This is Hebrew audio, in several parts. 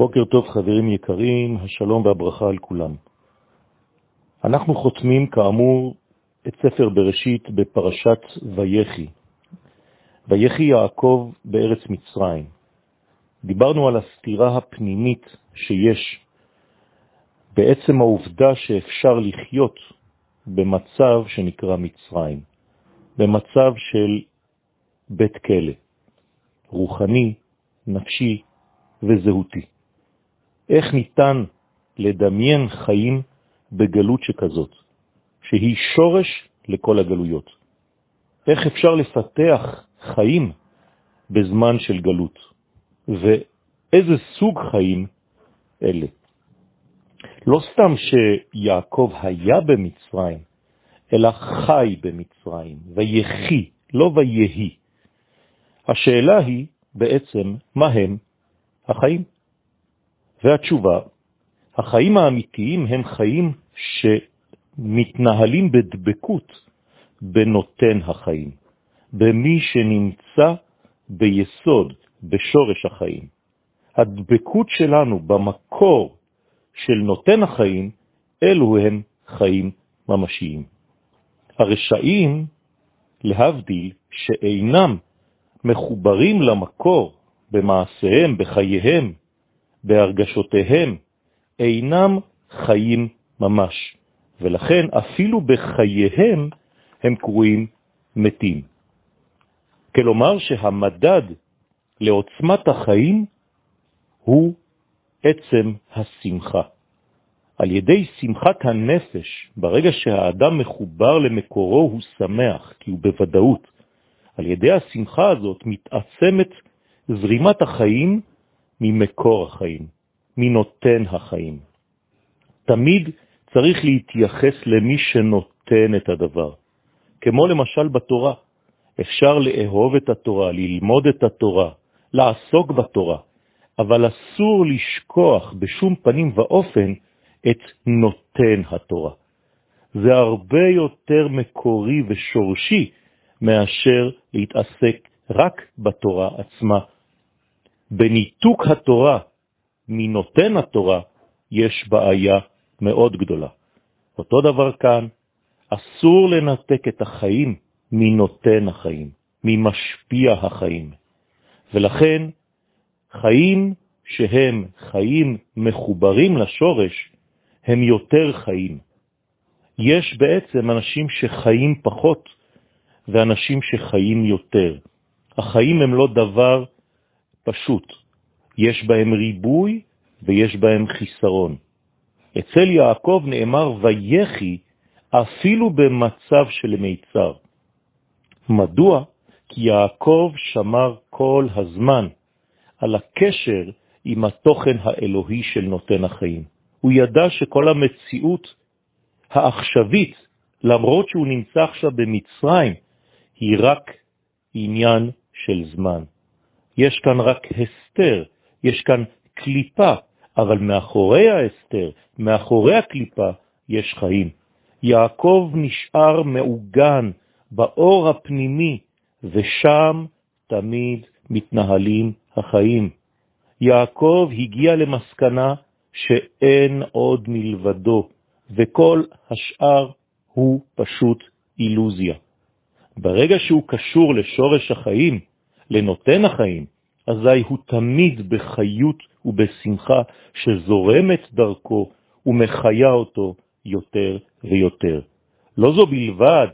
בוקר טוב חברים יקרים, השלום והברכה על כולם. אנחנו חותמים כאמור את ספר בראשית בפרשת ויחי. ויחי יעקב בארץ מצרים. דיברנו על הסתירה הפנימית שיש בעצם העובדה שאפשר לחיות במצב שנקרא מצרים, במצב של בית כלא, רוחני, נפשי וזהותי. איך ניתן לדמיין חיים בגלות שכזאת, שהיא שורש לכל הגלויות? איך אפשר לפתח חיים בזמן של גלות? ואיזה סוג חיים אלה? לא סתם שיעקב היה במצרים, אלא חי במצרים, ויחי, לא ויהי. השאלה היא בעצם, מה הם החיים? והתשובה, החיים האמיתיים הם חיים שמתנהלים בדבקות בנותן החיים, במי שנמצא ביסוד, בשורש החיים. הדבקות שלנו במקור של נותן החיים, אלו הם חיים ממשיים. הרשעים, להבדיל, שאינם מחוברים למקור במעשיהם, בחייהם, בהרגשותיהם, אינם חיים ממש, ולכן אפילו בחייהם הם קרויים מתים. כלומר שהמדד לעוצמת החיים הוא עצם השמחה. על ידי שמחת הנפש, ברגע שהאדם מחובר למקורו הוא שמח, כי הוא בוודאות. על ידי השמחה הזאת מתעצמת זרימת החיים ממקור החיים, מנותן החיים. תמיד צריך להתייחס למי שנותן את הדבר. כמו למשל בתורה, אפשר לאהוב את התורה, ללמוד את התורה, לעסוק בתורה, אבל אסור לשכוח בשום פנים ואופן את נותן התורה. זה הרבה יותר מקורי ושורשי מאשר להתעסק רק בתורה עצמה. בניתוק התורה מנותן התורה יש בעיה מאוד גדולה. אותו דבר כאן, אסור לנתק את החיים מנותן החיים, ממשפיע החיים. ולכן חיים שהם חיים מחוברים לשורש, הם יותר חיים. יש בעצם אנשים שחיים פחות ואנשים שחיים יותר. החיים הם לא דבר פשוט. יש בהם ריבוי ויש בהם חיסרון. אצל יעקב נאמר ויחי אפילו במצב של מיצר. מדוע? כי יעקב שמר כל הזמן על הקשר עם התוכן האלוהי של נותן החיים. הוא ידע שכל המציאות העכשווית, למרות שהוא נמצא עכשיו במצרים, היא רק עניין של זמן. יש כאן רק הסתר, יש כאן קליפה, אבל מאחורי ההסתר, מאחורי הקליפה, יש חיים. יעקב נשאר מעוגן באור הפנימי, ושם תמיד מתנהלים החיים. יעקב הגיע למסקנה שאין עוד מלבדו, וכל השאר הוא פשוט אילוזיה. ברגע שהוא קשור לשורש החיים, לנותן החיים, אזי הוא תמיד בחיות ובשמחה שזורמת דרכו ומחיה אותו יותר ויותר. לא זו בלבד,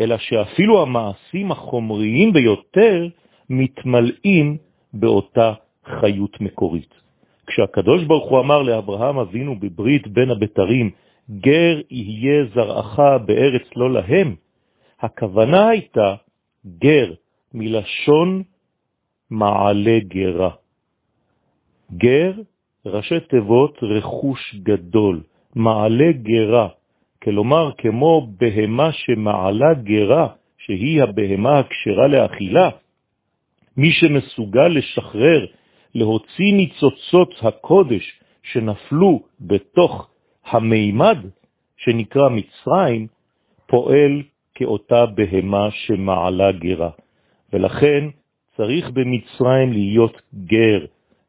אלא שאפילו המעשים החומריים ביותר מתמלאים באותה חיות מקורית. כשהקדוש ברוך הוא אמר לאברהם אבינו בברית בין הבתרים, גר יהיה זרעך בארץ לא להם, הכוונה הייתה גר מלשון מעלה גרה. גר, ראשי תיבות רכוש גדול, מעלה גרה, כלומר כמו בהמה שמעלה גרה, שהיא הבהמה הקשרה לאכילה, מי שמסוגל לשחרר, להוציא ניצוצות הקודש שנפלו בתוך המימד שנקרא מצרים, פועל כאותה בהמה שמעלה גרה. ולכן צריך במצרים להיות גר,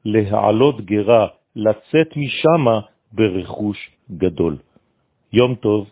להעלות גרה, לצאת משם ברכוש גדול. יום טוב